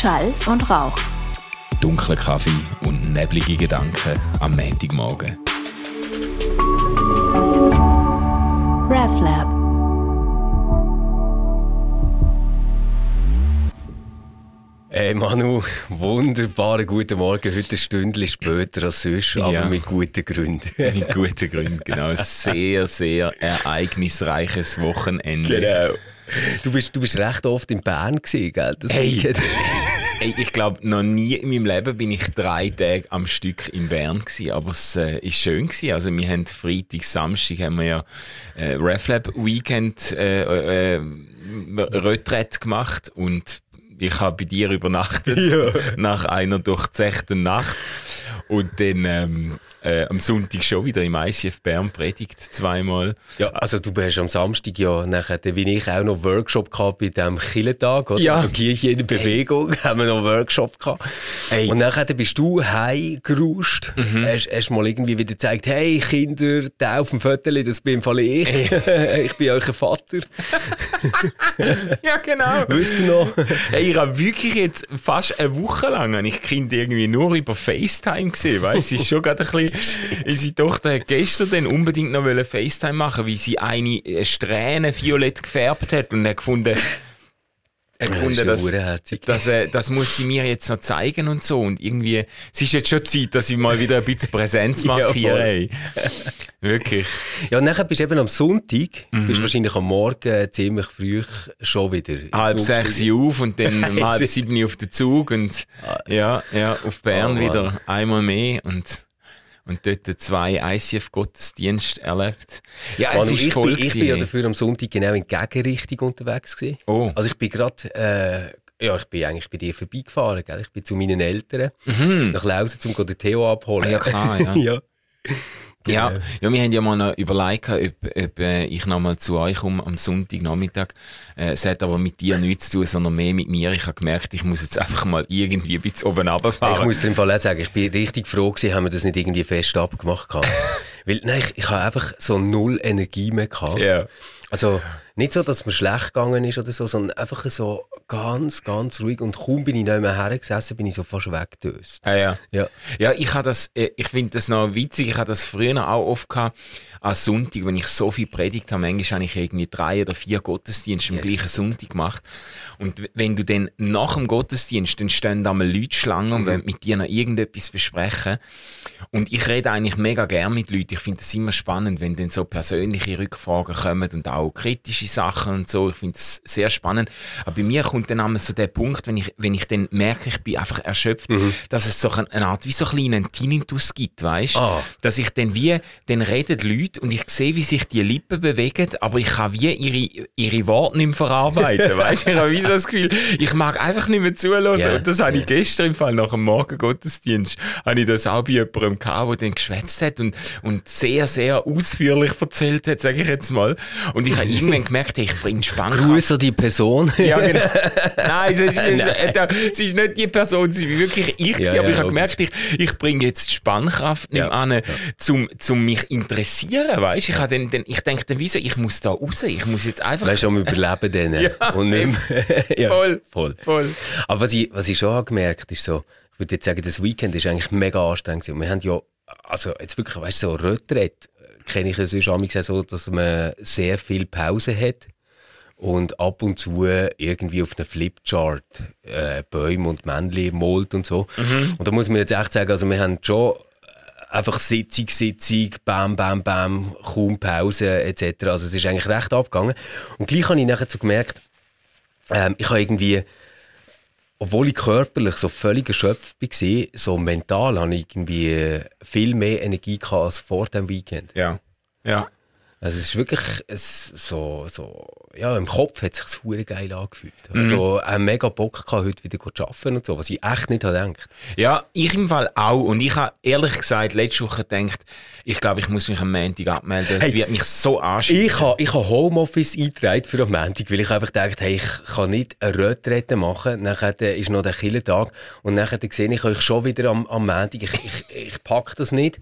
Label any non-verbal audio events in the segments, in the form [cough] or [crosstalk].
Schall und Rauch. Dunkler Kaffee und neblige Gedanken am Montagmorgen. RefLab. Hey Manu, wunderbaren guten Morgen. Heute ein Stündchen später als sonst, aber Ja. mit guten Gründen. [laughs] Mit guten Gründen, genau. Sehr, sehr ereignisreiches Wochenende. Genau. Du bist, du bist recht oft in Bern gewesen, gell? Das Hey. Ey, ich glaube, noch nie in meinem Leben bin ich drei Tage am Stück in Bern gewesen, aber es äh, ist schön gewesen. Also wir haben Freitag, Samstag haben wir ja äh, RefLab Weekend äh, äh, Retrette gemacht und ich habe bei dir übernachtet [laughs] nach einer durchzechten Nacht und dann ähm, äh, am Sonntag schon wieder im ICF Bern predigt zweimal. Ja, also du hast am Samstag ja nachher, wie ich auch noch Workshop gehabt bei diesem Killentag, oder? Ja. Also Kirche in Bewegung, [laughs] haben wir noch Workshop gehabt. Ey. Mhm. Und nachher bist du heimgeruscht, hast, hast mal irgendwie wieder gezeigt, hey Kinder, der auf dem Viertel, das bin im Fall ich. [laughs] ich bin euer Vater. [laughs] Ja, genau. Wisst ihr noch? Hey, ich habe wirklich jetzt fast eine Woche lang ich Kind irgendwie nur über FaceTime gesehen, weißt? Es ist schon gerade ein bisschen, [laughs] unsere Tochter hat gestern dann unbedingt noch FaceTime machen, weil sie eine äh, Strähne violett gefärbt hat und hat gefunden, hat gefunden, ja dass, urherzig. das, äh, das muss sie mir jetzt noch zeigen und so. Und irgendwie, es ist jetzt schon Zeit, dass ich mal wieder ein bisschen Präsenz markiere. voll. ey. Wirklich. Ja, und nachher bist du eben am Sonntag, Mhm. bist wahrscheinlich am Morgen ziemlich früh schon wieder. halb sechs Uhr auf und dann [laughs] um halb sieben Uhr auf den Zug und ja, ja, auf Bern Oh, wieder einmal mehr und, und dort zwei ICF-Gottesdienste erlebt. Ja, es Manu, ist ich, voll bin, ich bin ja gewesen. dafür am Sonntag genau in die Gegenrichtung unterwegs gewesen. Oh. Also ich bin gerade, äh, ja, ich bin eigentlich bei dir vorbeigefahren, gell? Ich bin zu meinen Eltern nach Lausen, um den Theo abholen. Mhm. Ah, ja, klar, ja. [laughs] ja. Ja, Genau. ja, wir haben ja mal noch überlegt, ob, ob äh, ich noch mal zu euch komme am Sonntagnachmittag. Äh, es hat aber mit dir nichts zu tun, sondern mehr mit mir. Ich habe gemerkt, ich muss jetzt einfach mal irgendwie ein bisschen oben Ich runterfahren. muss dir im Fall auch sagen, ich bin richtig froh gewesen, haben wir das nicht irgendwie fest abgemacht gehabt. [laughs] Weil, nein, ich, ich habe einfach so null Energie mehr gehabt. Ja. Also, nicht so, dass es mir schlecht gegangen ist oder so, sondern einfach so ganz, ganz ruhig. Und kaum bin ich nicht mehr hergesessen, bin ich so fast weggedöst. Ah, ja. Ja. Ja, ich habe das, äh, ich finde das noch witzig. Ich habe das früher auch oft gehabt, am Sonntag, wenn ich so viel predigt habe. Manchmal habe ich irgendwie drei oder vier Gottesdienste am Yes. gleichen Sonntag gemacht. Und wenn du dann nach dem Gottesdienst, dann stehen da mal Leute Schlange und wollen mit dir noch irgendetwas besprechen. Und ich rede eigentlich mega gern mit Leuten. Ich finde es immer spannend, wenn dann so persönliche Rückfragen kommen und auch kritische Sachen und so. Ich finde es sehr spannend. Aber bei mir kommt dann einmal so der Punkt, wenn ich, wenn ich dann merke, ich bin einfach erschöpft, dass es so eine Art wie so ein kleinen Tinnitus gibt, weißt? Ah. Dass ich dann wie, dann reden Leute und ich sehe, wie sich die Lippen bewegen, aber ich kann wie ihre, ihre Worte nicht mehr verarbeiten, [laughs] weißt? Ich habe wie so das Gefühl, ich mag einfach nicht mehr zuhören. Ja, Und das habe ich gestern im Fall nach dem Morgengottesdienst, habe ich das auch bei jemandem gehabt, der dann geschwätzt hat und, und sehr, sehr ausführlich erzählt hat, sage ich jetzt mal. Und ich habe irgendwann [laughs] gemerkt, ich bringe Spannkraft. Grüß an die Person. Ja, genau. [laughs] Nein, es ist, äh, es ist nicht die Person, es ist wirklich ich, Ja, aber ja, ich habe gemerkt, ich, ich bringe jetzt die Spannkraft nicht Ja, an, zum, zum mich interessieren, weißt? Ich, dann, dann, ich denke dann, wieso, ich muss da raus, ich muss jetzt einfach... Weißt du, am Überleben dann. [laughs] Ja, und nicht mehr. [laughs] ja, Voll. voll. Voll. Aber was ich, was ich schon habe gemerkt ist so, ich würde jetzt sagen, das Weekend ist eigentlich mega anstrengend. wir haben ja, also jetzt wirklich, weißt du, so Retrette kenne ich ja sonst so, dass man sehr viel Pause hat und ab und zu irgendwie auf einem Flipchart äh, Bäume und Männchen malt und so. Und da muss man jetzt echt sagen, also wir haben schon einfach Sitzung, Sitzung, bam, bam, bam, kaum Pause etc. Also es ist eigentlich recht abgegangen. Und gleich habe ich nachher so gemerkt, ähm, ich habe irgendwie, obwohl ich körperlich so völlig erschöpft war, so mental habe ich irgendwie äh, viel mehr Energie gehabt als vor dem Weekend. Ja. Ja. Also es ist wirklich es, so, so, ja, im Kopf hat es sich geil angefühlt. Also auch mega Bock gehabt, heute wieder zu arbeiten und so, was ich echt nicht habe gedacht. Ja, ich im Fall auch. Und ich habe ehrlich gesagt letzte Woche gedacht, ich glaube, ich muss mich am Montag abmelden. Es Hey, wird mich so anschießen. Ich habe ich ha Homeoffice eingetragen für am Montag, weil ich einfach dachte, hey, ich kann nicht eine Retrette machen. Nachher ist noch der Killentag und nachher sehe ich euch schon wieder am, am Montag. Ich, ich, ich packe das nicht.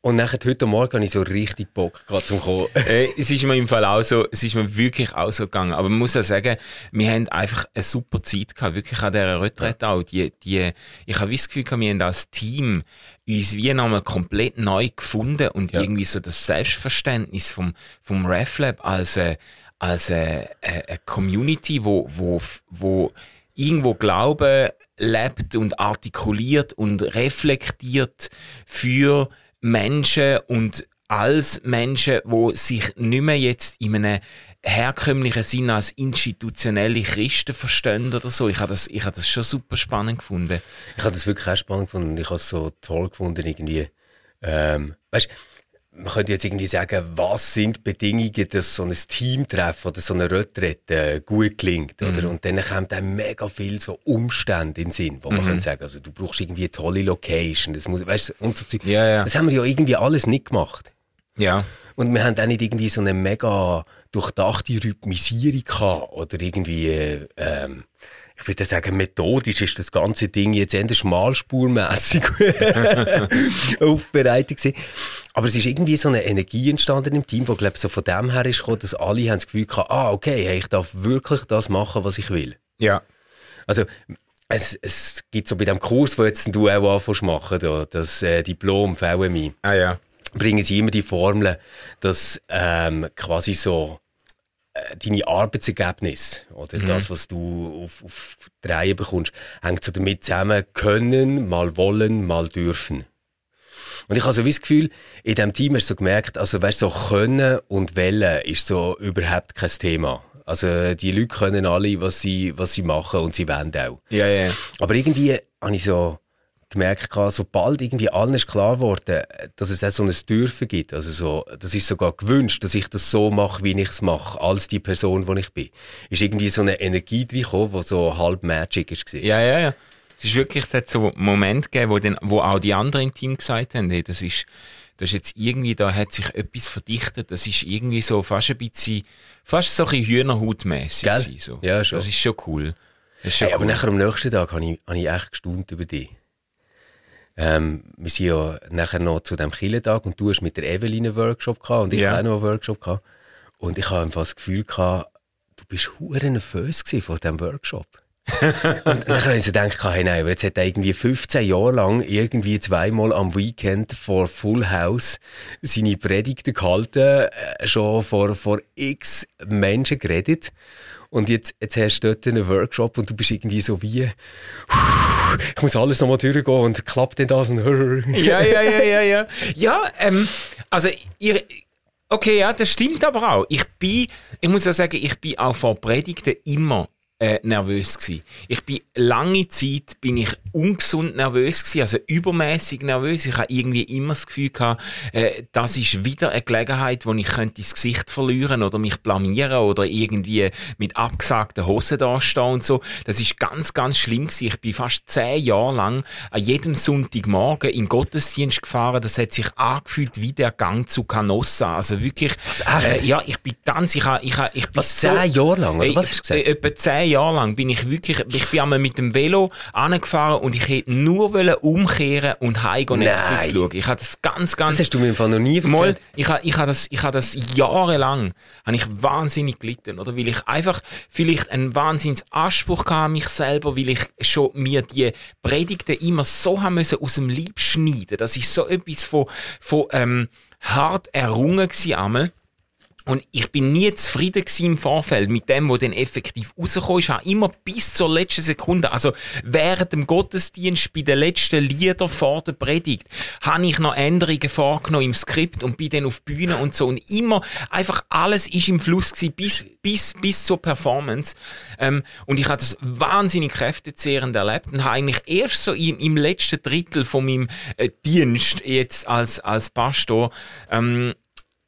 Und nachher heute Morgen habe ich so richtig Bock, gerade zum Kommen. Äh, es ist mir im Fall auch so, es ist mir wirklich wahrscheinlich auch so gegangen. Aber man muss ja sagen, wir haben einfach eine super Zeit gehabt, wirklich an dieser Retrette auch. Die, die, ich habe das Gefühl, wir haben als Team uns wie nochmal komplett neu gefunden und ja. irgendwie so das Selbstverständnis vom, vom RefLab als, äh, als eine, eine Community, wo, wo, wo irgendwo Glaube lebt und artikuliert und reflektiert für Menschen und als Menschen, wo sich nicht mehr jetzt in einem herkömmlichen Sinn als institutionelle Christen verstehen oder so. Ich habe das, ich habe das schon super spannend gefunden. Ich habe das wirklich auch spannend gefunden und ich habe es so toll gefunden irgendwie. Ähm, weißt, man könnte jetzt irgendwie sagen, was sind Bedingungen, dass so ein Teamtreffen oder so eine Retrette gut klingt, oder? Mhm. Und dann kommt dann mega viel so Umstände in den Sinn, wo man mhm. kann sagen, also du brauchst irgendwie eine tolle Location, das muss, weißt, und so Ja, ja. Das haben wir ja irgendwie alles nicht gemacht. Ja. Und wir haben auch nicht irgendwie so eine mega durchdachte Rhythmisierung gehabt oder irgendwie, äh, ähm, ich würde sagen, methodisch ist das ganze Ding jetzt eher schmalspurmässig [laughs] aufbereitet gewesen. Aber es ist irgendwie so eine Energie entstanden im Team, wo glaube so von dem her ist gekommen, dass alle haben das Gefühl hatten, ah, okay, hey, ich darf wirklich das machen, was ich will. Ja. Also, es, es gibt so bei dem Kurs, wo jetzt du auch anfängst machen, da, das äh, Diplom VMI. Ah ja. Bringen sie immer die Formel, dass ähm, quasi so äh, deine Arbeitsergebnisse oder mhm. das, was du auf, auf die Reihe bekommst, hängt so damit zusammen, können, mal wollen, mal dürfen. Und ich habe so wie das Gefühl, in diesem Team hast du so gemerkt, also weißt, so können und wollen ist so überhaupt kein Thema. Also die Leute können alle, was sie, was sie machen und sie wollen auch. Ja, ja. Aber irgendwie habe ich so gemerkt, sobald irgendwie allen ist klar geworden, dass es auch so ein Dürfen gibt, also so, das ist sogar gewünscht, dass ich das so mache, wie ich es mache, als die Person, die ich bin, ist irgendwie so eine Energie drin gekommen, die so halb Magic ist. Ja, ja, ja. Es ist wirklich so Moment gegeben, wo, dann, wo auch die anderen im Team gesagt haben, hey, das ist, das ist jetzt irgendwie, da hat sich etwas verdichtet, das ist irgendwie so fast ein bisschen, fast so ein bisschen Hühnerhautmässig. So. Ja, schon. Das ist schon cool. Hey, cool. Aber nachher am nächsten Tag habe ich, habe ich echt gestaunt über dich. Ähm, wir sind ja nachher noch zu dem Killentag und du hast mit der Evelyn einen Workshop gehabt und ich ja. auch noch einen Workshop gehabt. Und ich habe einfach das Gefühl gehabt, du bist hure nervös vor diesem Workshop. [laughs] und dann habe ich so gedacht, hey, nein, aber jetzt hat er irgendwie 15 Jahre lang irgendwie zweimal am Weekend vor Full House seine Predigten gehalten, äh, schon vor, vor x Menschen geredet. Und jetzt, jetzt hast du dort einen Workshop und du bist irgendwie so wie, ich muss alles nochmal durchgehen und klappt denn das? Und [laughs] ja, ja, ja, ja, ja. Ja, ähm, also ihr, okay, ja, das stimmt aber auch. Ich bin, ich muss ja sagen, ich bin auch vor Predigten immer äh, nervös gewesen. Ich bin lange Zeit bin ich ungesund nervös gewesen, also übermäßig nervös. Ich habe irgendwie immer das Gefühl gehabt, äh, das ist wieder eine Gelegenheit, wo ich könnte das Gesicht verlieren oder mich blamieren oder irgendwie mit abgesagten Hosen dastehen und so. Das ist ganz, ganz schlimm gewesen. Ich bin fast zehn Jahre lang an jedem Sonntagmorgen in Gottesdienst gefahren. Das hat sich angefühlt wie der Gang zu Canossa. Also wirklich? Äh, ja, ich bin ganz, ich, ich, ich bin was, zehn Jahre lang, oder was hast du gesagt? Äh, etwa zehn Jahre lang bin ich wirklich, ich bin einmal mit dem Velo angefahren und ich hätte nur umkehren und heimgehen Netflix schauen. Ich habe das ganz, ganz... Das hast du mir im Fall noch nie erzählt. Mal, ich habe, ich habe das, ich habe das jahrelang, habe ich wahnsinnig gelitten, oder? Weil ich einfach vielleicht einen wahnsinns Anspruch hatte an mich selber, weil ich schon mir die Predigten immer so haben müssen aus dem Leib schneiden. Das ist so etwas von, von ähm, hart errungen gewesen einmal. Und ich bin nie zufrieden im Vorfeld mit dem, was dann effektiv rausgekommen ist. Ich habe immer bis zur letzten Sekunde, also während dem Gottesdienst bei den letzten Liedern vor der Predigt, habe ich noch Änderungen vorgenommen im Skript und bin dann auf Bühne und so. Und immer einfach alles ist im Fluss gewesen, bis, bis, bis zur Performance. Ähm, und ich habe das wahnsinnig kräftezehrend erlebt und habe eigentlich erst so im, im letzten Drittel von meinem äh, Dienst jetzt als, als Pastor, ähm,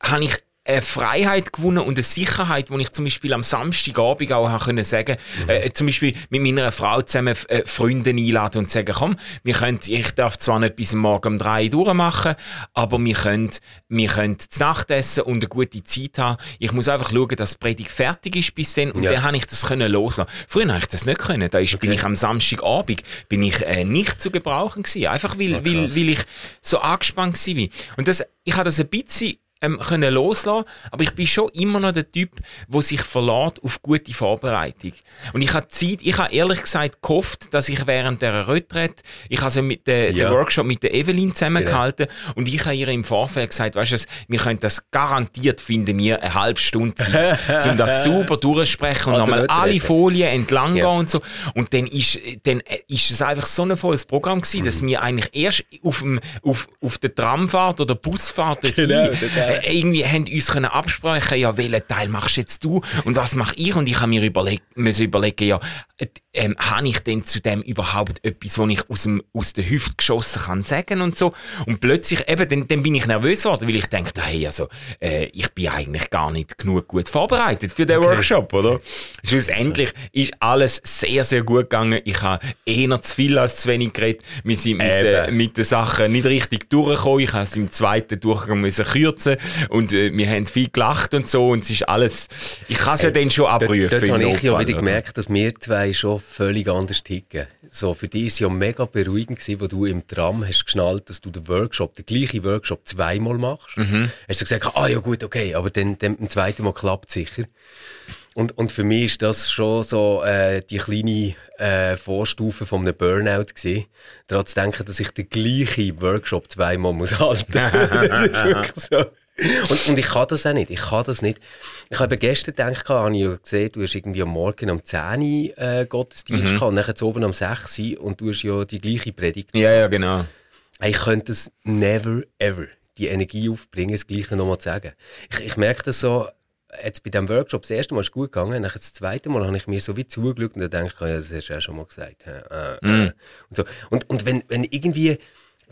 habe ich eine Freiheit gewonnen und eine Sicherheit, wo ich zum Beispiel am Samstagabend auch habe können sagen, mhm. äh, zum Beispiel mit meiner Frau zusammen äh, Freunde einladen und sagen, komm, wir können, ich darf zwar nicht bis morgen um drei durchmachen, aber wir können, wir können zu Nacht essen und eine gute Zeit haben. Ich muss einfach schauen, dass die Predigt fertig ist bis dann und ja. dann habe ich das können loslassen. Früher habe ich das nicht können. Da ist, okay. bin ich am Samstagabend bin ich äh, nicht zu gebrauchen gewesen, einfach weil, weil, weil ich so angespannt war. Und das, ich habe das ein bisschen ähm, können loslassen, aber ich bin schon immer noch der Typ, der sich verlässt auf gute Vorbereitung. Und ich habe Zeit, ich habe ehrlich gesagt gehofft, dass ich während der Retrette, ich habe also mit der, ja. den Workshop mit der Evelyn zusammengehalten genau. und ich habe ihr im Vorfeld gesagt, weißt du, wir können das garantiert finden wir eine halbe Stunde Zeit, [laughs] um das super durchsprechen und nochmal alle Folien entlang ja. gehen und so. Und dann ist, dann ist es einfach so ein volles Programm gewesen, mhm. dass wir eigentlich erst auf, dem, auf, auf der Tramfahrt oder Busfahrt dorthin, genau, äh, irgendwie haben uns können absprechen, ja, welchen Teil machst jetzt du und was mache ich? Und ich habe mir überlegt, müssen überlegen, ja, ähm, habe ich denn zu dem überhaupt etwas, was ich aus, dem, aus der Hüfte geschossen kann sagen und so. Und plötzlich, eben, dann, dann bin ich nervös geworden, weil ich denke, hey, also, äh, ich bin eigentlich gar nicht genug gut vorbereitet für den okay. Workshop, oder? Schlussendlich ist alles sehr, sehr gut gegangen. Ich habe eher zu viel als zu wenig geredet. Wir sind mit, äh, mit den Sachen nicht richtig durchgekommen. Ich habe es im zweiten Durchgang müssen kürzen und äh, wir haben viel gelacht und so und es ist alles, ich kann es ja dann schon abprüfen. Dort, dort habe ich ja wieder gemerkt, dass wir zwei schon völlig anders ticken. So, für dich war es ja mega beruhigend, gewesen, wo du im Tram hast geschnallt, dass du den Workshop, den gleichen Workshop zweimal machst. Mhm. Hast du gesagt, ah ja gut, okay, aber dann, dann beim zweiten Mal klappt es sicher. Und, und für mich ist das schon so äh, die kleine äh, Vorstufe von einem Burnout gewesen. Daran zu denken, dass ich den gleichen Workshop zweimal muss halten muss. [laughs] das ist wirklich so. Und, und ich kann das auch nicht. Ich kann das nicht. Ich habe gestern gedacht, habe ich ja gesehen, du hast irgendwie am Morgen um 10 Uhr äh, Gottesdienst mhm. gehabt, und dann oben um 6 Uhr und du hast ja die gleiche Predigt. Ja, ja, genau. Ich könnte es never, ever, die Energie aufbringen, das Gleiche nochmal zu sagen. Ich, ich merke das so, jetzt bei diesem Workshop, das erste Mal ist gut gegangen, dann das zweite Mal habe ich mir so wie zugeschaut und dann denke ich, ja, das hast du ja schon mal gesagt. Äh, äh, mm. und, so. und, und wenn, wenn irgendwie die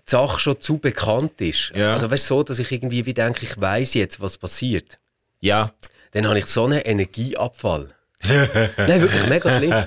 Sache schon zu bekannt ist, ja. also weißt du, so, dass ich irgendwie wie denke, ich weiß jetzt, was passiert. Ja. Dann habe ich so einen Energieabfall. [laughs] Nein, wirklich mega schlimm.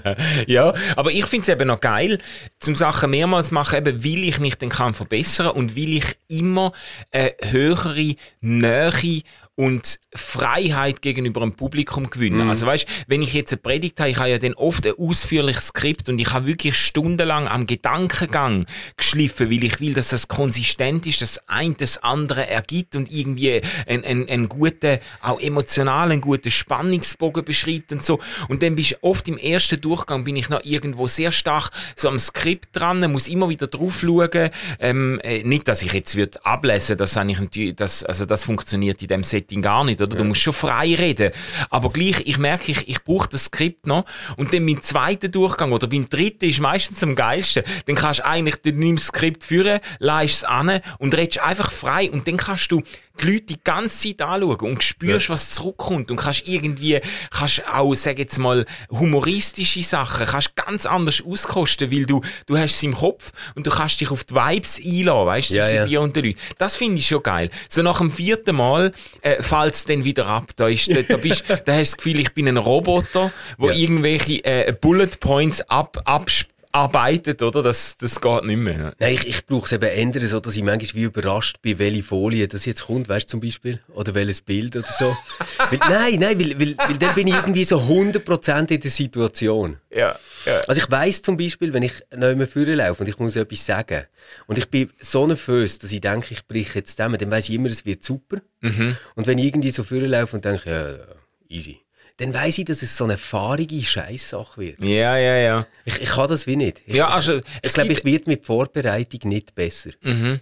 ja, aber ich finde es eben noch geil, zum Sachen mehrmals machen, eben, weil ich mich dann kann verbessern und weil ich immer eine höhere Nähe und Freiheit gegenüber dem Publikum gewinnen. Mhm. Also weißt, wenn ich jetzt eine Predigt habe, ich habe ja dann oft ein ausführliches Skript und ich habe wirklich stundenlang am Gedankengang geschliffen, weil ich will, dass das konsistent ist, dass ein das andere ergibt und irgendwie einen, einen, einen guten, auch emotionalen, guten Spannungsbogen beschreibt und so. Und dann bist du oft im ersten Durchgang bin ich noch irgendwo sehr stark so am Skript dran, muss immer wieder drauf schauen. Ähm, äh, nicht, dass ich jetzt würde ablesen, dass eigentlich, das, also das funktioniert in dem Set Setting gar nicht, oder? Du musst schon frei reden. Aber gleich, ich merke, ich, ich brauche das Skript noch. Und dann beim zweiten Durchgang oder beim dritten ist meistens am geilsten. Dann kannst du eigentlich, du nimmst das Skript führen, leist es an und redest einfach frei. Und dann kannst du die Leute die ganze Zeit anschauen und spürst, ja. was zurückkommt und kannst irgendwie, kannst auch, sag jetzt mal, humoristische Sachen, kannst ganz anders auskosten, weil du, du hast es im Kopf und du kannst dich auf die Vibes einladen, weißt du, ja, zwischen ja. dir und den Leuten. Das finde ich schon geil. So nach dem vierten Mal äh, fällt es dann wieder ab. Da, ist, da, da, bist, [laughs] da hast du das Gefühl, ich bin ein Roboter, wo irgendwelche äh, Bullet Points ab, abspielt arbeitet, oder? Das, das geht nicht mehr. Nein, ich, ich brauche es eben ändern, so dass ich manchmal wie überrascht bin, welche Folie das jetzt kommt, weißt du zum Beispiel? Oder welches Bild oder so. [laughs] weil, nein, nein, weil, weil, weil dann bin ich irgendwie so 100% in der Situation. Ja, ja. Also ich weiss zum Beispiel, wenn ich neu mehr vorne laufe und ich muss etwas sagen und ich bin so nervös, dass ich denke, ich breche jetzt zusammen, dann weiss ich immer, es wird super. Mhm. Und wenn ich irgendwie so vorne laufe und denke, ja, easy dann weiß ich, dass es so eine fahrige Scheißsache wird. Ja, ja, ja. Ich, ich kann das wie nicht. Ich, ja, also, ich glaube, ich werde mit Vorbereitung nicht besser. Mhm.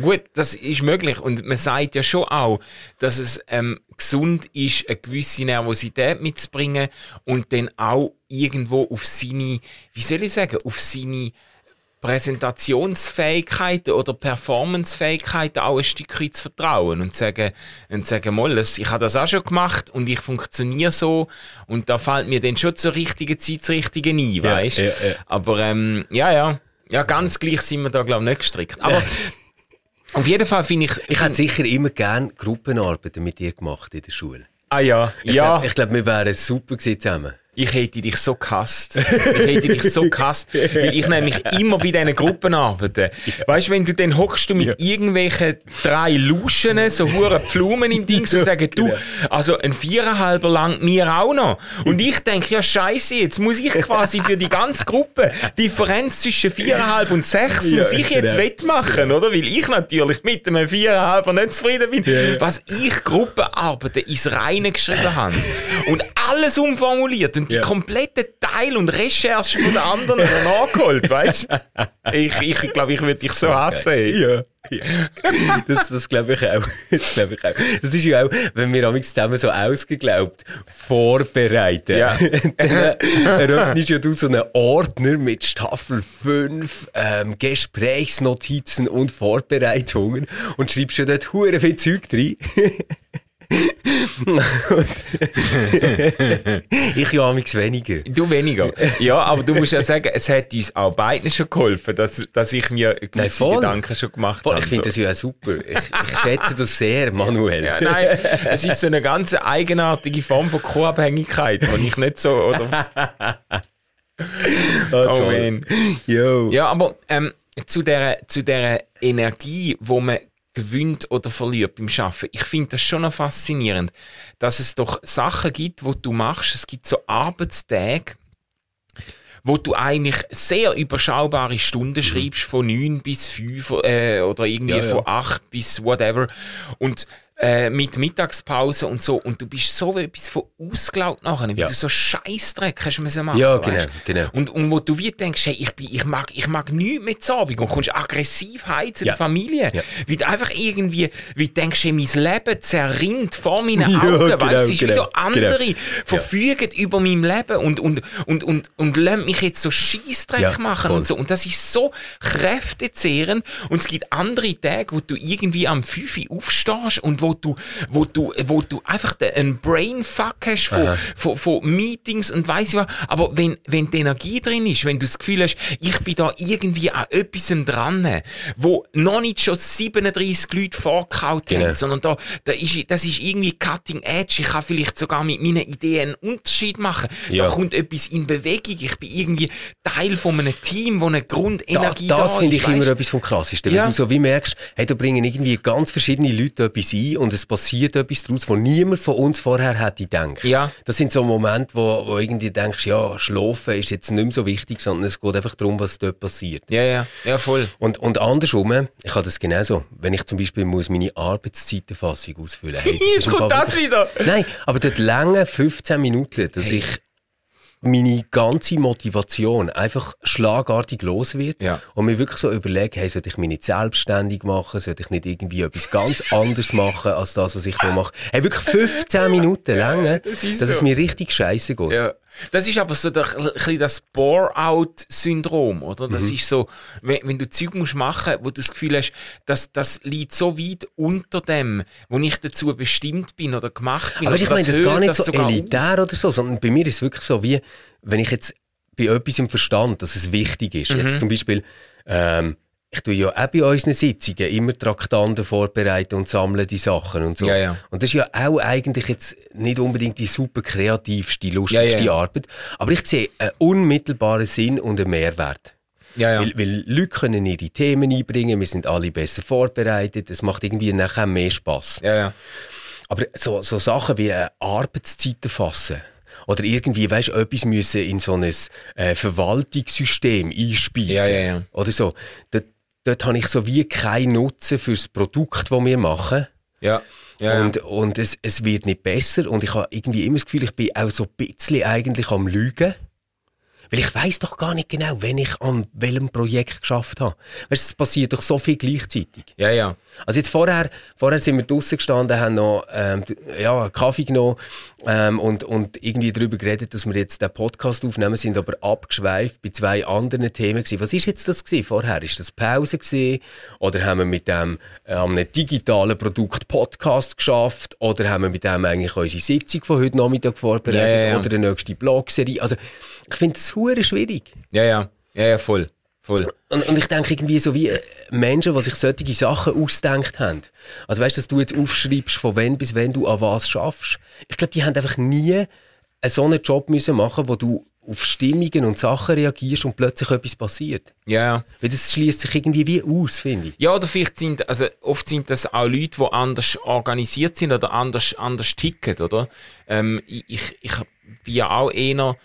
Gut, das ist möglich. Und man sagt ja schon auch, dass es ähm, gesund ist, eine gewisse Nervosität mitzubringen und dann auch irgendwo auf seine, wie soll ich sagen, auf seine Präsentationsfähigkeiten oder Performancefähigkeiten auch ein Stückchen zu vertrauen und zu sagen, und sagen mal, ich habe das auch schon gemacht und ich funktioniere so und da fällt mir dann schon zur richtigen Zeit das Richtige ein, ja, weißt ja, ja. Aber ähm, ja, ja, ja, ganz gleich sind wir da, glaube ich, nicht gestrickt. Aber auf jeden Fall finde ich... Ich hätte sicher immer gerne Gruppenarbeiten mit dir gemacht in der Schule. Ah ja, ich ja. Glaub, ich glaube, wir wären super zusammen. Ich hätte dich so gehasst. Ich hätte dich so gehasst, weil ich nämlich immer bei diesen Gruppen arbeite. Weißt du, wenn du dann hockst du mit ja. irgendwelchen drei Luschen, so hure Pflumen im Ding, so sagen, du, genau. also ein viereinhalber lang mir auch noch. Und ich denke, ja scheiße, jetzt muss ich quasi für die ganze Gruppe Differenz zwischen viereinhalb und sechs ja, muss ich jetzt genau. wettmachen, oder? Weil ich natürlich mit einem viereinhalber nicht zufrieden bin. Was ich Gruppenarbeiten ins Reine geschrieben habe und alles umformuliert und die ja. kompletten Teil und Recherche von den anderen nachgeholt, weißt du? Ich, ich glaube, ich würde dich so hassen. Ja. ja. Das, das glaube ich auch. Das glaube ich auch. Das ist ja auch, wenn wir amigs zusammen so ausgeglaubt vorbereiten. Ja. dann eröffnest ja du so einen Ordner mit Staffel 5 ähm, Gesprächsnotizen und Vorbereitungen und schreibst schon dort hure viel Zeug drin. Ich ja amigs weniger. Du weniger. Ja, aber du musst ja sagen, es hat uns auch beiden schon geholfen, dass, dass ich mir gewisse nein, Gedanken schon gemacht voll. habe. Ich finde das ja super. Ich, ich, schätze das sehr, Manuel. Ja, nein, es ist so eine ganz eigenartige Form von Co-Abhängigkeit, die ich nicht so, oder? oh, oh man. Yo. Ja, aber ähm, zu der, zu der Energie, wo man gewinnt oder verliert beim Schaffen. Ich finde das schon noch faszinierend, dass es doch Sachen gibt, wo du machst. Es gibt so Arbeitstage, wo du eigentlich sehr überschaubare Stunden mhm. schreibst, von 9 bis 5 äh, oder irgendwie ja, ja. von 8 bis whatever. Und äh, mit Mittagspause und so. Und du bist so etwas von ausgelaugt nachher, wie ja. du so Scheißdreck hast müssen machen. Ja, genau, genau. Und, und wo du wie denkst, hey, ich, bin, ich, mag, ich mag nichts mit Abend und kommst aggressiv heim zu ja. der Familie. Ja. Wie du einfach irgendwie, wie du denkst, hey, mein Leben zerrinnt vor meinen [laughs] ja, Augen. Genau, weißt du, es ist genau, wie so andere genau. verfügen über mein Leben und, und, und, und, und lassen mich jetzt so Scheißdreck machen voll. und so. Und das ist so kräftezehrend. Und es gibt andere Tage, wo du irgendwie am 5 Uhr aufstehst und wo du, wo du, wo du einfach einen Brainfuck hast von, von, von, Meetings und weiss ich was. Aber wenn, wenn die Energie drin ist, wenn du das Gefühl hast, ich bin da irgendwie an etwas dran, wo noch nicht schon 37 Leute vorgehauen genau. haben, sondern da, da ist, das ist irgendwie cutting edge. Ich kann vielleicht sogar mit meinen Ideen einen Unterschied machen. Ja. Da kommt etwas in Bewegung. Ich bin irgendwie Teil von einem Team, wo eine Grundenergie das, das da ist. Das finde ich weißt? immer etwas vom Krassesten. Ja. Wenn du so wie merkst, hey, da bringen irgendwie ganz verschiedene Leute etwas ein und es passiert etwas daraus, was niemand von uns vorher hätte gedacht. Ja. Das sind so Momente, wo, wo irgendwie denkst, ja, schlafen ist jetzt nicht mehr so wichtig, sondern es geht einfach darum, was dort passiert. Ja, ja, ja, voll. Und, und andersrum, ich habe das genauso. Wenn ich zum Beispiel muss meine Arbeitszeiterfassung ausfüllen muss. [laughs] Jetzt kommt das wieder! Nein, aber dort lange 15 Minuten, dass hey. ich meine ganze Motivation einfach schlagartig los wird ja. und mir wirklich so überlege, hey, sollte ich mich nicht selbstständig machen, sollte ich nicht irgendwie etwas ganz [laughs] anderes machen als das, was ich da mache. Hey, wirklich 15 Minuten lang, ja, das dass so. es mir richtig scheiße geht. Ja. Das ist aber so der, das Bore-out-Syndrom, oder? Das mhm. ist so, wenn, wenn, du Zeug musst machen, wo du das Gefühl hast, dass das liegt so weit unter dem, wo ich dazu bestimmt bin oder gemacht bin. Aber ich meine, das ist gar nicht so elitär aus. oder so, sondern bei mir ist es wirklich so, wie wenn ich jetzt bei etwas im Verstand, dass es wichtig ist. Mhm. Jetzt zum Beispiel, ähm, ich tue ja auch bei unseren Sitzungen immer Traktanten vorbereiten und sammle die Sachen und so. Ja, ja. Und das ist ja auch eigentlich jetzt nicht unbedingt die super kreativste, lustigste ja, Arbeit. Aber ich sehe einen unmittelbaren Sinn und einen Mehrwert. Ja, ja. Weil, weil Leute können ihre Themen einbringen, wir sind alle besser vorbereitet, es macht irgendwie nachher mehr Spass. Ja, ja. Aber so, so Sachen wie eine Arbeitszeit erfassen, oder irgendwie, weißt du, etwas müssen in so ein äh, Verwaltungssystem einspeisen. Ja, ja, ja. Oder so. Dort, dort habe ich so wie keinen Nutzen für das Produkt, das wir machen. Ja. Ja, und, und es, es wird nicht besser und ich habe irgendwie immer das Gefühl, ich bin auch so ein bisschen eigentlich am Lügen. Weil ich weiß doch gar nicht genau, wenn ich an welchem Projekt geschafft habe. Weißt, es passiert doch so viel gleichzeitig. Ja, ja. Also jetzt vorher, vorher sind wir draußen gestanden, haben noch ähm, ja, einen Kaffee genommen ähm, und, und irgendwie darüber geredet, dass wir jetzt den Podcast aufnehmen, sind aber abgeschweift bei zwei anderen Themen gewesen. Was ist jetzt das gewesen vorher? Ist das Pause gewesen? Oder haben wir mit dem äh, einem digitalen Produkt Podcast geschafft? Oder haben wir mit dem eigentlich unsere Sitzung von heute Nachmittag vorbereitet? Ja. Oder eine nächste Blogserie? Also ich finde es hure schwierig. Ja, ja, ja, ja, voll. Voll. Und, und ich denke irgendwie so wie äh, Menschen, die sich solche Sachen ausdenkt haben. Also weißt du, dass du jetzt aufschreibst, von wann bis wann du an was schaffst. Ich glaube, die haben einfach nie so einen Job müssen machen, wo du auf Stimmungen und Sachen reagierst und plötzlich etwas passiert. Ja. Weil das schließt sich irgendwie wie aus, finde ich. Ja, oder vielleicht sind, also oft sind das auch Leute, die anders organisiert sind oder anders, anders ticken, oder? Ähm, ich, ich, ich bin ja auch eher,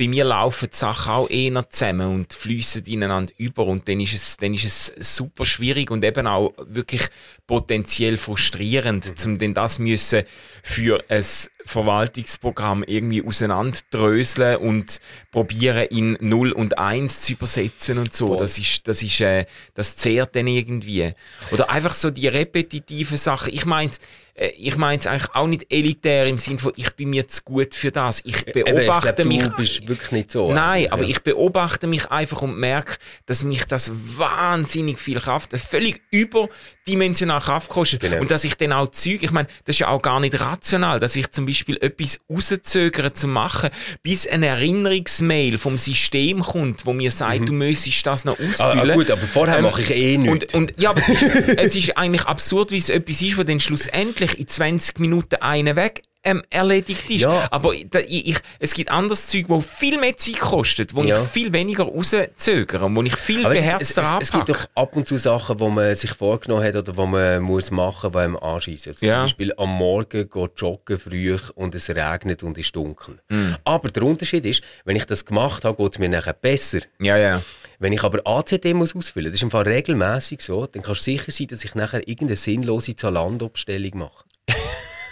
bei mir laufen die Sachen auch eher zusammen und fließen ineinander über und dann ist es, dann ist es super schwierig und eben auch wirklich potenziell frustrierend, mhm. zum denn das müssen für ein Verwaltungsprogramm irgendwie auseinanderdröseln und probieren in 0 und 1 zu übersetzen und so. Voll. Das ist, das ist, äh, das zehrt dann irgendwie. Oder einfach so die repetitiven Sachen. Ich meine ich meine es eigentlich auch nicht elitär im Sinne von, ich bin mir zu gut für das. Ich beobachte ich glaub, mich. Du bist wirklich nicht so. Nein, aber ja. ich beobachte mich einfach und merke, dass mich das wahnsinnig viel Kraft, völlig überdimensional Kraft kostet. Genau. Und dass ich dann auch Zeug, ich meine, das ist ja auch gar nicht rational, dass ich zum Beispiel etwas rauszögere zu machen, bis eine Erinnerungsmail vom System kommt, wo mir sagt, mhm. du müsstest das noch ausfüllen. Ah, ah, gut, aber vorher ähm, mache ich eh nichts. Und, und, ja, aber es [laughs] ist, es ist eigentlich absurd, wie es etwas ist, wo dann schlussendlich in 20 Minuten einen weg ähm, erledigt ist. Ja. Aber da, ich, es gibt anderes Zeug, wo viel mehr Zeit kostet, wo ja. ich viel weniger rauszögere und wo ich viel Aber beherzter es, es, es, gibt doch ab und zu Sachen, wo man sich vorgenommen hat oder wo man muss machen, weil man anschießt. Also ja. Zum Beispiel am Morgen geht joggen früh und es regnet und es ist dunkel. Mhm. Aber der Unterschied ist, wenn ich das gemacht habe, geht es mir nachher besser. Ja, ja. Wenn ich aber ACT muss ausfüllen, das ist im Fall regelmäßig so, dann kannst du sicher sein, dass ich nachher irgendeine sinnlose Zalando-Bestellung mache. [laughs]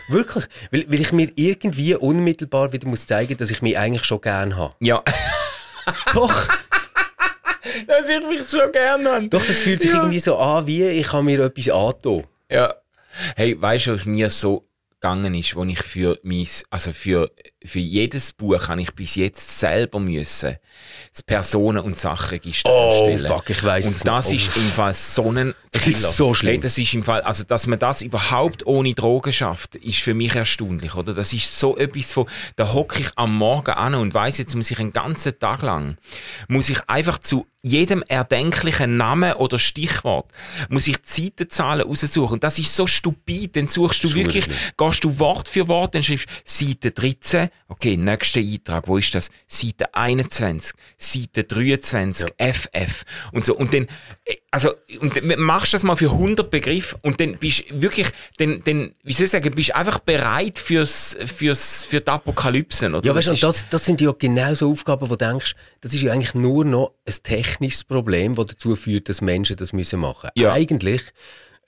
Wirklich, weil, weil ich mir irgendwie unmittelbar wieder muss zeigen, dass ich mich eigentlich schon gern habe. Ja. [laughs] Doch. [laughs] dass ich mich schon gern habe. Doch, das fühlt sich ja. irgendwie so an, wie ich habe mir etwas antun. Ja. Hey, weißt du, was mir so gegangen ist, wo ich für mein, also für, für jedes Buch habe ich bis jetzt selber müssen das Personen- und Sachenregister oh, erstellen. Oh fuck, ich weiß Und das ist im Fall so ein Das ist so schlimm. Hey, das ist im Fall, also dass man das überhaupt ohne Drogen schafft, ist für mich erstaunlich, oder? Das ist so etwas von, da hocke ich am Morgen an und weiß jetzt muss ich einen ganzen Tag lang, muss ich einfach zu jedem erdenklichen Namen oder Stichwort muss ich Seitenzahlen raussuchen. Das ist so stupid. Dann suchst du wirklich, gehst du Wort für Wort, dann schreibst Seite 13, okay, nächster Eintrag, wo ist das? Seite 21, Seite 23, ja. FF und so. Und dann, äh, also, und dann machst das mal für 100 Begriffe und dann bist du wirklich, dann, dann, wie soll ich sagen, bist einfach bereit fürs, fürs, für die Apokalypse, oder? Ja, weißt du, das, das sind ja genau so Aufgaben, wo du denkst, das ist ja eigentlich nur noch ein technisches Problem, das dazu führt, dass Menschen das müssen machen müssen. Ja. Eigentlich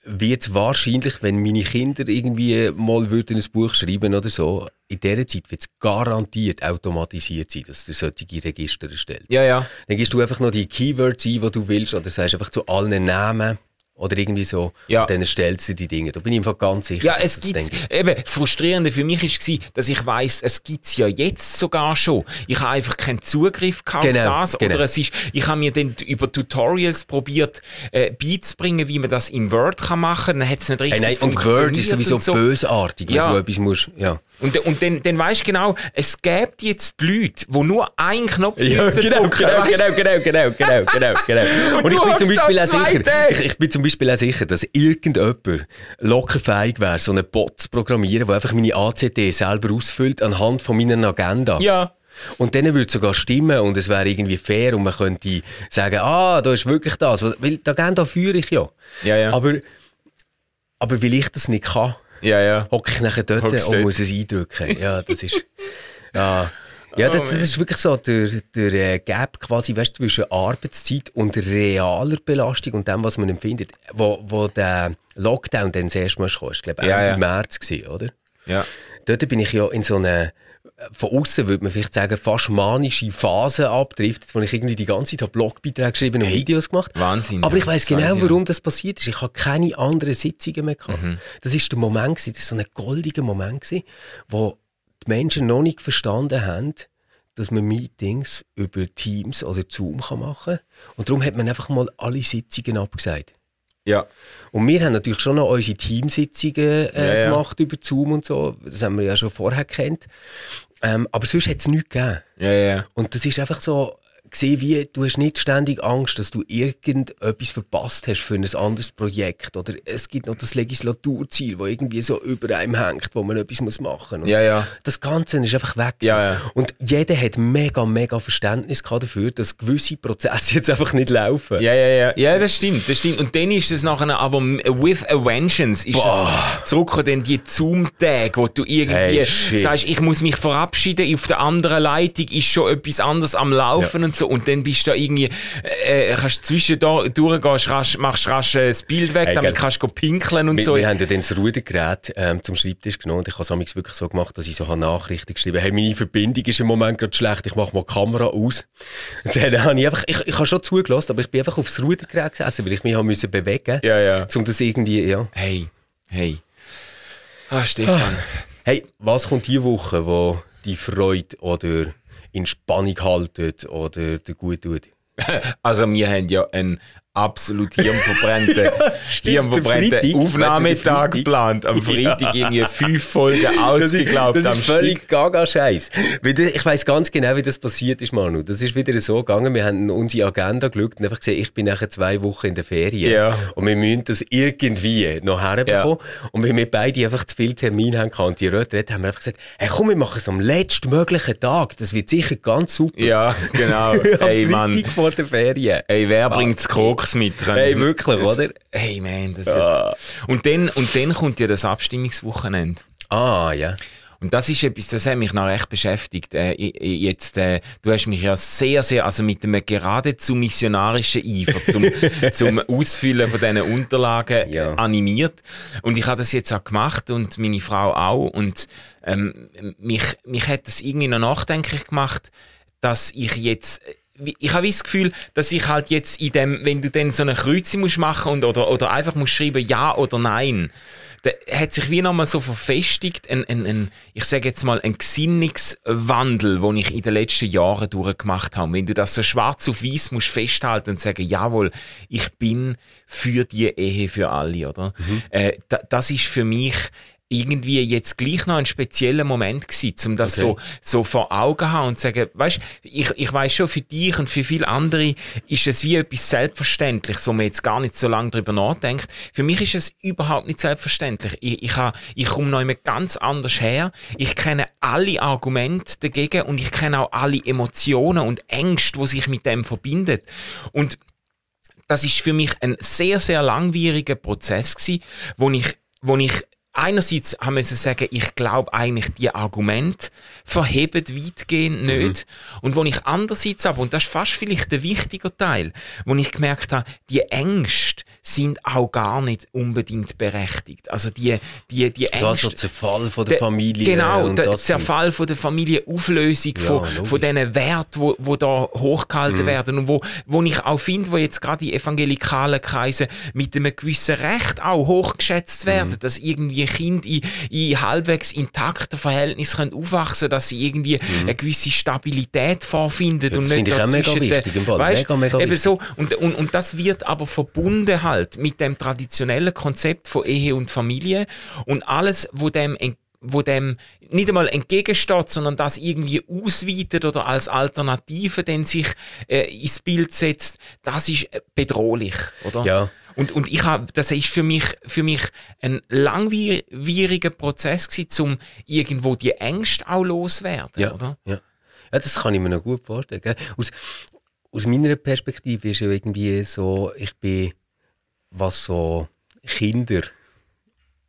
wird wahrscheinlich, wenn meine Kinder irgendwie mal würden ein Buch schreiben oder so, in dieser Zeit wird es garantiert automatisiert sein, dass du solche Register erstellt. Ja, ja. Dann gibst du einfach noch die Keywords ein, die du willst, oder sagst einfach zu allen Namen oder irgendwie so. Ja. Und dann stellst du die Dinge. Da bin ich einfach ganz sicher. Ja, es gibt eben, das Frustrierende für mich war, dass ich weiss, es gibt's ja jetzt sogar schon. Ich habe einfach keinen Zugriff gehabt genau, auf das. Genau. Oder es ist, ich habe mir dann über Tutorials probiert, äh, beizubringen, wie man das in Word kann machen. Dann hat es nicht richtig hey, nein, Und Word ist sowieso so. bösartig, wenn ja. du etwas musst, ja. Und, und dann, dann weißt du genau, es gibt jetzt Leute, die nur einen Knopf ja, genau, drücken, genau, genau, genau, genau, genau, genau, genau. [laughs] Und, und ich bin zum Beispiel auch sicher, ich, ich, bin zum Beispiel auch sicher, dass irgendjemand locker fähig wäre, so einen Bot zu programmieren, der einfach meine ACT selber ausfüllt anhand von meiner Agenda. Ja. Und dann würde es sogar stimmen und es wäre irgendwie fair und man könnte sagen, ah, da ist wirklich das. Weil die Agenda führe ich ja. Ja, ja. Aber, aber weil ich das nicht kann, ja, ja. hocke ich nachher dort Hockst und muss es eindrücken. Ja, das ist. [laughs] ja. Ja, das, das, ist wirklich so der, der äh, Gap quasi weißt, zwischen Arbeitszeit und realer Belastung und dem, was man empfindet. Wo, wo der Lockdown dann das erste Mal kam, ich glaube, Ende ja, ja. März gewesen, oder? Ja. Dort bin ich ja in so einer von außen würde man vielleicht sagen, fast manische Phase abtrifft, wo ich irgendwie die ganze Zeit Blogbeiträge geschrieben und hey, Videos gemacht. Wahnsinn. Aber ich weiß genau, warum das passiert ist. Ich habe keine anderen Sitzungen mehr gehabt. Mhm. Das ist der Moment gewesen, das ist so ein goldiger Moment gewesen, wo die Menschen noch nicht verstanden haben, dass man Meetings über Teams oder Zoom machen kann. Und darum hat man einfach mal alle Sitzungen abgesagt. Ja. Und wir haben natürlich schon noch unsere Teamsitzungen äh, ja, gemacht über Zoom und so. Das haben wir ja schon vorher kennt. Ähm, aber sonst hat es nichts gegeben. Ja, ja. Und das ist einfach so gesehen, wie du hast nicht ständig Angst, dass du irgendetwas verpasst hast für ein anderes Projekt oder es gibt noch das Legislaturziel, wo irgendwie so über einem hängt, wo man etwas muss machen muss. Ja, ja. Das Ganze ist einfach weg. Ja, ja. Und jeder hat mega, mega Verständnis dafür, dass gewisse Prozesse [laughs] jetzt einfach nicht laufen. Ja, ja, ja. Ja, das stimmt, das stimmt. Und dann ist es nachher aber with a vengeance ist es zurückgekommen, die Zoom-Tag, wo du irgendwie Hey, sagst, ich muss mich verabschieden, auf der anderen Leitung ist schon etwas anderes am Laufen und so. Und dann bist du da irgendwie, äh, kannst zwischendurch durchgehen, rasch, machst rasch äh, das Bild weg, Hey, damit gell. kannst du pinkeln und Wir, so. wir haben ja dann das Rudergerät ähm, zum Schreibtisch genommen und ich habe es wirklich so gemacht, dass ich so habe Nachrichten geschrieben hey, meine Verbindung ist im Moment gerade schlecht, ich mache mal die Kamera aus. Und [laughs] dann habe ich einfach, ich, ich habe schon zugelassen, aber ich bin einfach aufs Rudergerät gesessen, weil ich mich habe müssen bewegen Ja, ja. um das irgendwie, ja. Hey, hey. Ah, Stefan. Hey, was kommt diese Woche, wo die Freude oder in Spannung haltet oder dir gut tut? Also wir haben ja einen absolut hirnverbrennten der [laughs] Freitag. Aufnahmetag geplant. Am Freitag irgendwie [laughs] fünf Folgen ausgeglaubt das am ist völlig Stück. gaga-Scheiß. Weil das- Ich weiss ganz genau, wie das passiert ist, Manu. Das ist wieder so gegangen. Wir haben unsere Agenda geschaut und einfach gesehen, ich bin nachher zwei Wochen in der Ferien. Ja. Und wir müssen das irgendwie noch herbekommen. Und weil wir beide einfach zu viel Termin haben und die Retrette, haben wir einfach gesagt, hey, komm, wir machen es am letztmöglichen Tag. Das wird sicher ganz super. Ja, genau. [laughs] Am Ey, Mann. Vor der Ferien. Ey, wer bringt das Koks mit? Hey, wirklich, das, oder? Hey, man, das wird... Und dann, und dann kommt ja das Abstimmungswochenende. Ah, ja. Und das ist etwas, das hat mich noch recht beschäftigt. Äh, jetzt, äh, du hast mich ja sehr, sehr, also mit einem geradezu missionarischen Eifer zum, [laughs] zum Ausfüllen von diesen Unterlagen äh, Ja. animiert. Und ich habe das jetzt auch gemacht und meine Frau auch. Und ähm, mich, mich hat das irgendwie noch nachdenklich gemacht, dass ich jetzt ich habe das Gefühl, dass ich halt jetzt in dem, wenn du dann so eine Kreuze musst machen und, oder, oder einfach musst schreiben Ja oder Nein, da hat sich wie nochmal so verfestigt, ein, ein, ein, ich sage jetzt mal, ein Gesinnungswandel, den ich in den letzten Jahren durchgemacht habe. Wenn du das so schwarz auf weiß musst festhalten und sagen, jawohl, ich bin für die Ehe für alle, oder? Äh, da, das ist für mich irgendwie jetzt gleich noch ein spezieller Moment gewesen, um das Okay. so, so vor Augen haben und sagen, weißt, ich, ich weiß schon, für dich und für viele andere ist es wie etwas Selbstverständliches, wo man jetzt gar nicht so lange drüber nachdenkt. Für mich ist es überhaupt nicht selbstverständlich. Ich, ich, ich komme noch immer ganz anders her. Ich kenne alle Argumente dagegen und ich kenne auch alle Emotionen und Ängste, die sich mit dem verbindet. Und das ist für mich ein sehr, sehr langwieriger Prozess gewesen, wo ich, wo ich einerseits haben wir sagen, ich glaube eigentlich die Argumente verheben weitgehend nicht. Und wo ich andererseits aber, und das ist fast vielleicht der wichtige Teil, wo ich gemerkt habe, die Ängste sind auch gar nicht unbedingt berechtigt. Also die, die, die Ängste. Zerfall von der Familie. Genau, der Zerfall von der Familie, Auflösung Ja, von, logisch. von diesen Werten, wo, wo da Mhm. hochgehalten werden und wo, wo ich auch finde, wo jetzt gerade die evangelikalen Kreise mit einem gewissen Recht auch hochgeschätzt werden, Mhm. dass irgendwie Kinder in, in halbwegs intakten Verhältnissen können aufwachsen dass sie irgendwie eine gewisse Stabilität vorfinden Mhm. Das und nicht finde ich auch mega den- wichtig Fall. Weisst, Mega, mega eben wichtig. so, und, und, und das wird aber verbunden halt mit dem traditionellen Konzept von Ehe und Familie und alles, wo dem wo dem nicht einmal entgegensteht, sondern das irgendwie ausweitet oder als Alternative dann sich äh, ins Bild setzt, das ist äh, bedrohlich, oder? Ja. Und, und ich habe, das ist für mich, für mich ein langwieriger Prozess gewesen, um irgendwo die Ängste auch loswerden, Ja, oder? ja. ja, das kann ich mir noch gut vorstellen. Gell? Aus, aus meiner Perspektive ist ja irgendwie so, ich bin, was so Kinder,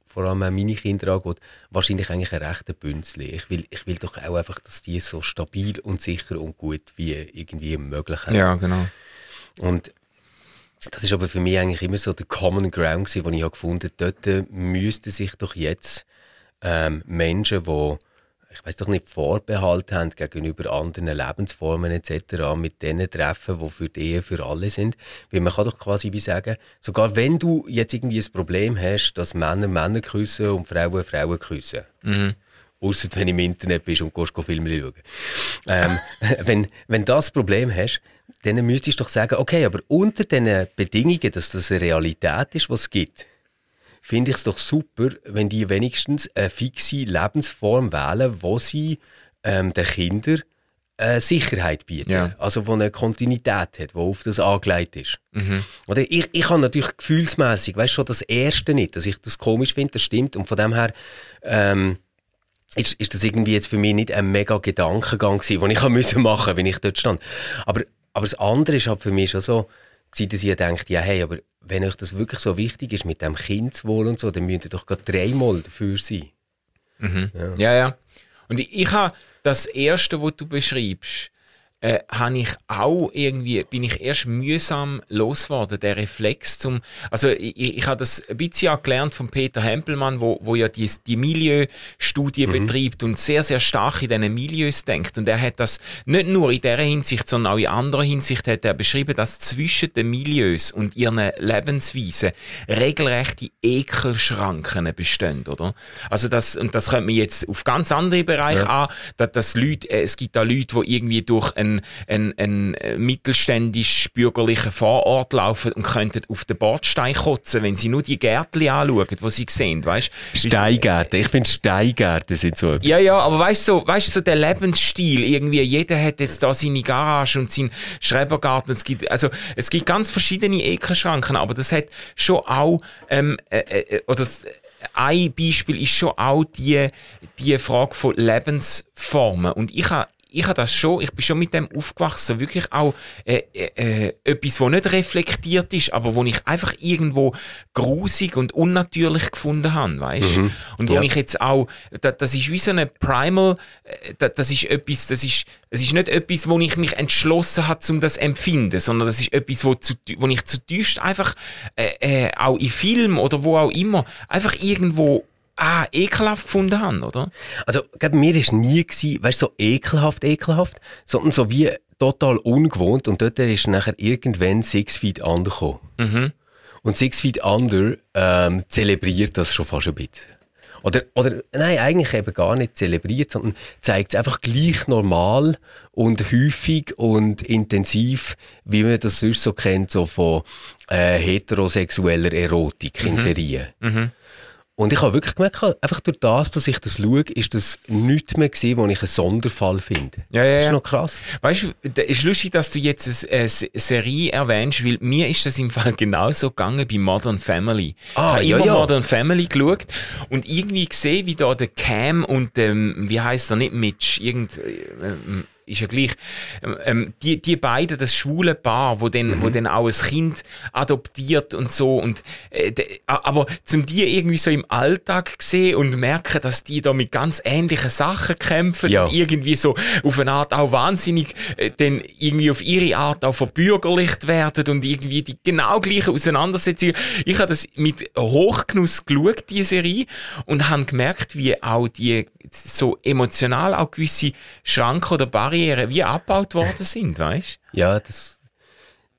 vor allem auch meine Kinder angeht, wahrscheinlich eigentlich ein rechter Bünzli. Ich will, ich will doch auch einfach, dass die so stabil und sicher und gut wie irgendwie möglich haben. Ja, genau. Und das ist aber für mich eigentlich immer so der Common Ground gewesen, wo ich habe gefunden habe, dort äh, müssten sich doch jetzt ähm, Menschen, die ich weiß doch nicht, Vorbehalt haben gegenüber anderen Lebensformen etc., mit denen treffen, die für die Ehe für alle sind. Weil man kann doch quasi wie sagen, sogar wenn du jetzt irgendwie ein Problem hast, dass Männer Männer küssen und Frauen Frauen küssen, Ausser wenn du im Internet bist und gehst Filme schauen. Ähm, [laughs] wenn, wenn das Problem hast, dann müsstest du doch sagen, okay, aber unter den Bedingungen, dass das eine Realität ist, was es gibt, finde ich es doch super, wenn die wenigstens eine fixe Lebensform wählen, wo sie ähm, den Kindern äh, Sicherheit bieten. Ja. Also, wo eine Kontinuität hat, wo auf das angelegt ist. Mhm. Oder ich, ich habe natürlich gefühlsmäßig, weißt schon das Erste nicht, dass ich das komisch finde, das stimmt. Und von dem her, ähm, ist, ist das irgendwie jetzt für mich nicht ein mega Gedankengang gewesen, den ich [laughs] machen musste, wenn ich dort stand. Aber, aber das andere ist halt für mich schon so, dass ich denkt, ja, hey, aber wenn euch das wirklich so wichtig ist mit dem Kindeswohl und so, dann müsst ihr doch gerade dreimal dafür sein. Mhm. Ja. ja, ja. Und ich, ich habe das Erste, was du beschreibst, äh, habe ich auch irgendwie, bin ich erst mühsam losgeworden, der Reflex zum, also ich, ich habe das ein bisschen auch gelernt von Peter Hempelmann, wo, wo ja die, die Milieustudie mhm. betreibt und sehr, sehr stark in diesen Milieus denkt. Und er hat das nicht nur in dieser Hinsicht, sondern auch in anderer Hinsicht hat er beschrieben, dass zwischen den Milieus und ihren Lebensweisen regelrechte Ekelschranken bestehen, oder? Also das, und das könnte man jetzt auf ganz andere Bereiche ja. an, dass, dass Leute, äh, es gibt da Leute, die irgendwie durch ein ein, ein, ein mittelständisch-bürgerlichen Vorort laufen und könnten auf den Bordstein kotzen, wenn sie nur die Gärtchen anschauen, die sie sehen, weißt? Steingärten, ich finde Steingärten sind so Ja, ja, aber weißt du, so, weißt, so der Lebensstil, irgendwie, jeder hat jetzt da seine Garage und seinen Schrebergarten, es gibt, also, es gibt ganz verschiedene Ekelschranken, aber das hat schon auch, ähm, äh, äh, oder ein Beispiel ist schon auch die, die Frage von Lebensformen. Und ich habe ich habe das schon, ich bin schon mit dem aufgewachsen, wirklich auch äh, äh, äh, etwas, wo nicht reflektiert ist, aber wo ich einfach irgendwo grusig und unnatürlich gefunden habe, weißt? Mhm. Und wo ja. ich jetzt auch, das, das ist wie so eine Primal, äh, das, das ist etwas, das ist, es ist nicht etwas, wo ich mich entschlossen habe, um das zu empfinden, sondern das ist etwas, wo, zu, wo ich zutiefst einfach äh, äh, auch in Film oder wo auch immer einfach irgendwo ah, ekelhaft gefunden haben, oder? Also, glaub, mir war nie, gewesen, weißt, so ekelhaft, ekelhaft, sondern so wie total ungewohnt und dort ist nachher irgendwann Six Feet Under gekommen. Mhm. Und Six Feet Under ähm, zelebriert das schon fast ein bisschen. Oder, oder nein, eigentlich eben gar nicht zelebriert, sondern zeigt es einfach gleich normal und häufig und intensiv, wie man das sonst so kennt, so von äh, heterosexueller Erotik in mhm. Serien. Mhm. Und ich habe wirklich gemerkt, einfach durch das, dass ich das schaue, ist das nichts mehr gewesen, wo ich einen Sonderfall finde. Ja, ja, das ist noch krass. Weißt du, es ist lustig, dass du jetzt eine, Serie erwähnst, weil mir ist das im Fall [laughs] genauso gegangen bei Modern Family. Ah, ich habe immer ja. Modern Family geschaut und irgendwie gesehen, wie da der Cam und ähm, wie heißt er nicht Mitch, irgend, äh, ist ja gleich. Ähm, ähm, die, die beiden, das schwule Paar, wo dann, mhm. wo dann auch ein Kind adoptiert und so. Und, äh, de, aber zum die irgendwie so im Alltag sehen und merken, dass die da mit ganz ähnlichen Sachen kämpfen ja. und irgendwie so auf eine Art auch wahnsinnig äh, dann irgendwie auf ihre Art auch verbürgerlicht werden und irgendwie die genau gleichen Auseinandersetzungen. Ich habe das mit Hochgenuss geschaut, die Serie, und habe gemerkt, wie auch die so emotional auch gewisse Schranken oder Barrieren wie abgebaut worden sind, weißt? Ja, das,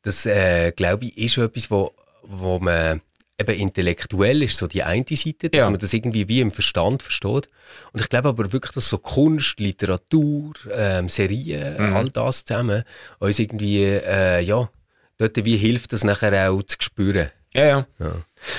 das äh, glaube ich, ist etwas, wo, wo man eben intellektuell ist, so die eine Seite, dass ja. man das irgendwie wie im Verstand versteht. Und ich glaube aber wirklich, dass so Kunst, Literatur, ähm, Serien, mhm. all das zusammen uns irgendwie, äh, ja, dort wie hilft, das nachher auch zu spüren. Ja, ja. ja.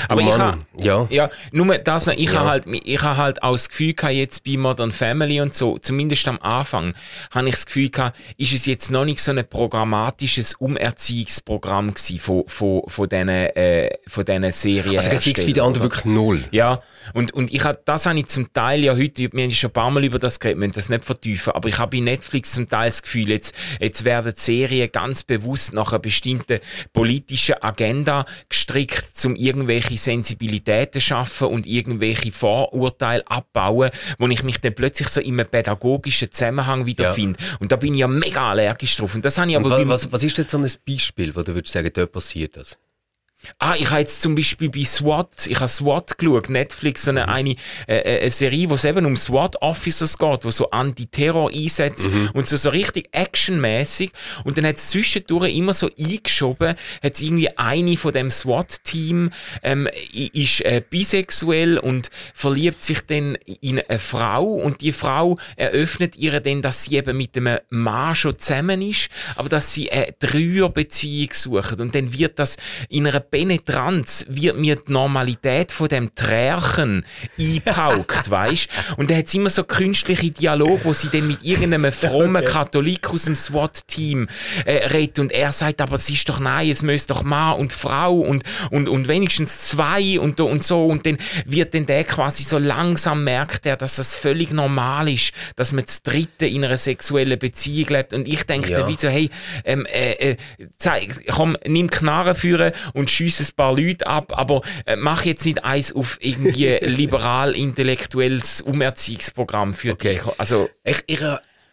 Aber oh ich habe ja. ja, nur das, ich ja. habe halt, ich habe halt auch das Gefühl gehabt, jetzt bei Modern Family und so, zumindest am Anfang, habe ich das Gefühl gehabt, ist es jetzt noch nicht so ein programmatisches Umerziehungsprogramm gewesen von, von, von diesen, äh, von diesen Serien. Also Six Feet Under wirklich null. Ja, und, und ich habe, das habe ich zum Teil ja heute, wir haben schon ein paar Mal über das geredet, wir müssen das nicht vertiefen, aber ich habe bei Netflix zum Teil das Gefühl, jetzt, jetzt werden die Serien ganz bewusst nach einer bestimmten politischen Agenda gestrickt, um irgendwelche Sensibilitäten schaffen und irgendwelche Vorurteile abbauen, wo ich mich dann plötzlich so in einem pädagogischen Zusammenhang wiederfinde. Ja. Und da bin ich ja mega allergisch drauf. Und das habe ich aber was, was ist jetzt so ein Beispiel, wo du würdest sagen, dort passiert das? Ah, ich habe jetzt zum Beispiel bei SWAT, ich habe SWAT geschaut, Netflix, so eine, mhm. eine, äh, äh, eine Serie, wo es eben um SWAT-Officers geht, wo so Anti-Terror einsetzt mhm. und so, so richtig actionmäßig Und dann hat es zwischendurch immer so eingeschoben, hat irgendwie eine von dem SWAT-Team ähm, ist äh, bisexuell und verliebt sich dann in eine Frau und die Frau eröffnet ihr dann, dass sie eben mit einem Mann schon zusammen ist, aber dass sie eine Dreierbeziehung sucht und dann wird das in einer Penetranz wird mir die Normalität von dem Trärchen eingepaukt, [laughs] weißt? Und da hat immer so künstliche Dialog, wo sie dann mit irgendeinem [laughs] frommen okay. Katholik aus dem SWAT-Team äh, redet und er sagt, aber es ist doch nein, es müsste doch Mann und Frau und, und, und wenigstens zwei und, und so und dann wird dann der quasi so langsam merkt er, dass es völlig normal ist, dass man das Dritte in einer sexuellen Beziehung lebt und ich denke ja. wie so, hey, ähm, äh, äh, zeig, komm, nimm Knarre führen und schieß ein paar Leute ab, aber äh, mach jetzt nicht eins auf irgendwie [laughs] liberal-intellektuelles Umerziehungsprogramm für okay. dich. Also, ich, ich,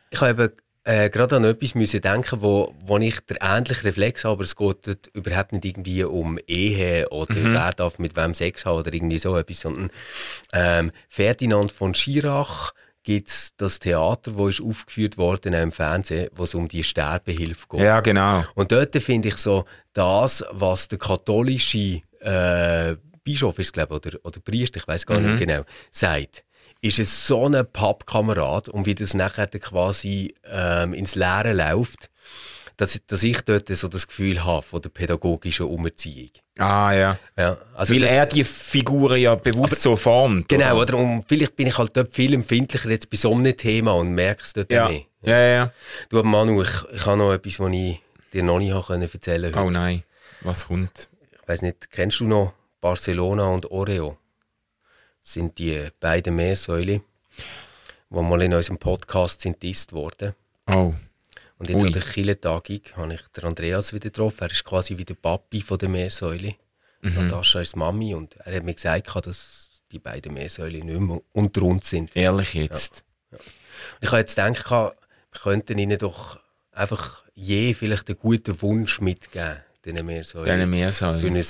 ich habe äh, gerade an etwas müssen denken, wo, wo ich der ähnliche Reflex habe, aber es geht dort überhaupt nicht irgendwie um Ehe oder mhm. wer darf mit wem Sex haben oder irgendwie so etwas, sondern ähm, Ferdinand von Schirach gibt es das Theater, wo ist aufgeführt worden im Fernsehen, wo es um die Sterbehilfe geht. Ja, genau. Und dort finde ich so, das, was der katholische äh, Bischof ist, glaube oder, oder Priester, ich weiß gar mhm. nicht genau, sagt, ist es so ein Pappkamerad und wie das nachher quasi ähm, ins Leere läuft, dass, dass ich dort so das Gefühl habe von der pädagogischen Umerziehung. Ah, ja. ja also Weil er die Figuren ja bewusst aber, so formt. Genau, oder? Und vielleicht bin ich halt dort viel empfindlicher jetzt bei so einem Thema und merke es dort ja. mehr. Ja, ja, ja. Du, Manu, ich, ich habe noch etwas, was ich dir noch nicht erzählen konnte. Oh nein, was kommt? Ich weiß nicht, kennst du noch Barcelona und Oreo? Das sind die beiden Meersäule, die mal in unserem Podcast sind worden. Oh. Und jetzt Ui. an der Killetagung habe ich den Andreas wieder getroffen. Er ist quasi wie der Papi von der Meersäule. Mhm. Natascha ist Mami und er hat mir gesagt, dass die beiden Meersäule nicht mehr unter uns sind. Ehrlich jetzt? Ja. Ja. Ich habe jetzt gedacht, wir könnten ihnen doch einfach je vielleicht einen guten Wunsch mitgeben, diesen Meersäulen. Diesen Meersäulen. Für ein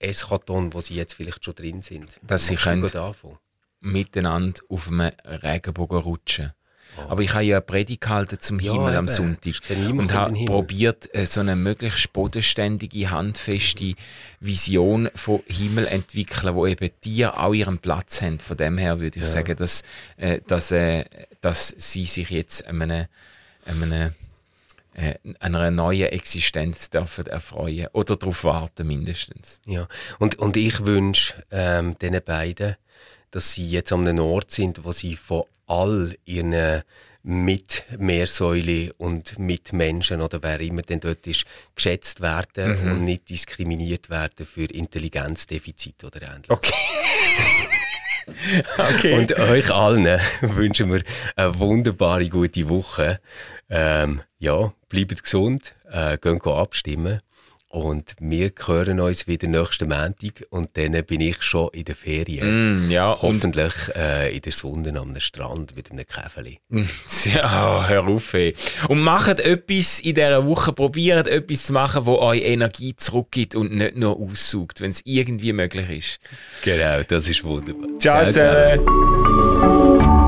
Eskaton, wo sie jetzt vielleicht schon drin sind. Dass sie können miteinander auf einem Regenbogen rutschen. Aber ich habe ja eine Predigt gehalten zum ja, Himmel eben. am Sonntag und habe probiert, äh, so eine möglichst bodenständige, handfeste Vision von Himmel entwickeln, wo eben die auch ihren Platz haben. Von dem her würde ich ja. sagen, dass, äh, dass, äh, dass sie sich jetzt einem, einem einer neuen Existenz dürfen erfreuen oder darauf warten mindestens. Ja, und, und ich wünsche ähm, diesen beiden, dass sie jetzt an einem Ort sind, wo sie von all ihren Mitmeersäule und Mitmenschen oder wer immer denn dort ist, geschätzt werden mhm. und nicht diskriminiert werden für Intelligenzdefizit oder ähnliches. Okay. [laughs] okay. Und euch allen wünschen wir eine wunderbare, gute Woche. Ähm, ja, bleibt gesund, äh, gehen abstimmen und wir hören uns wieder nächsten Montag und dann bin ich schon in der Ferien. Mm, ja, Hoffentlich äh, in der Sonne am Strand mit einem Käfeli. [laughs] Ja, hör auf. Ey. Und macht etwas in dieser Woche, probiert etwas zu machen, wo euch Energie zurückgibt und nicht nur aussaugt, wenn es irgendwie möglich ist. Genau, das ist wunderbar. Ciao, ciao zusammen.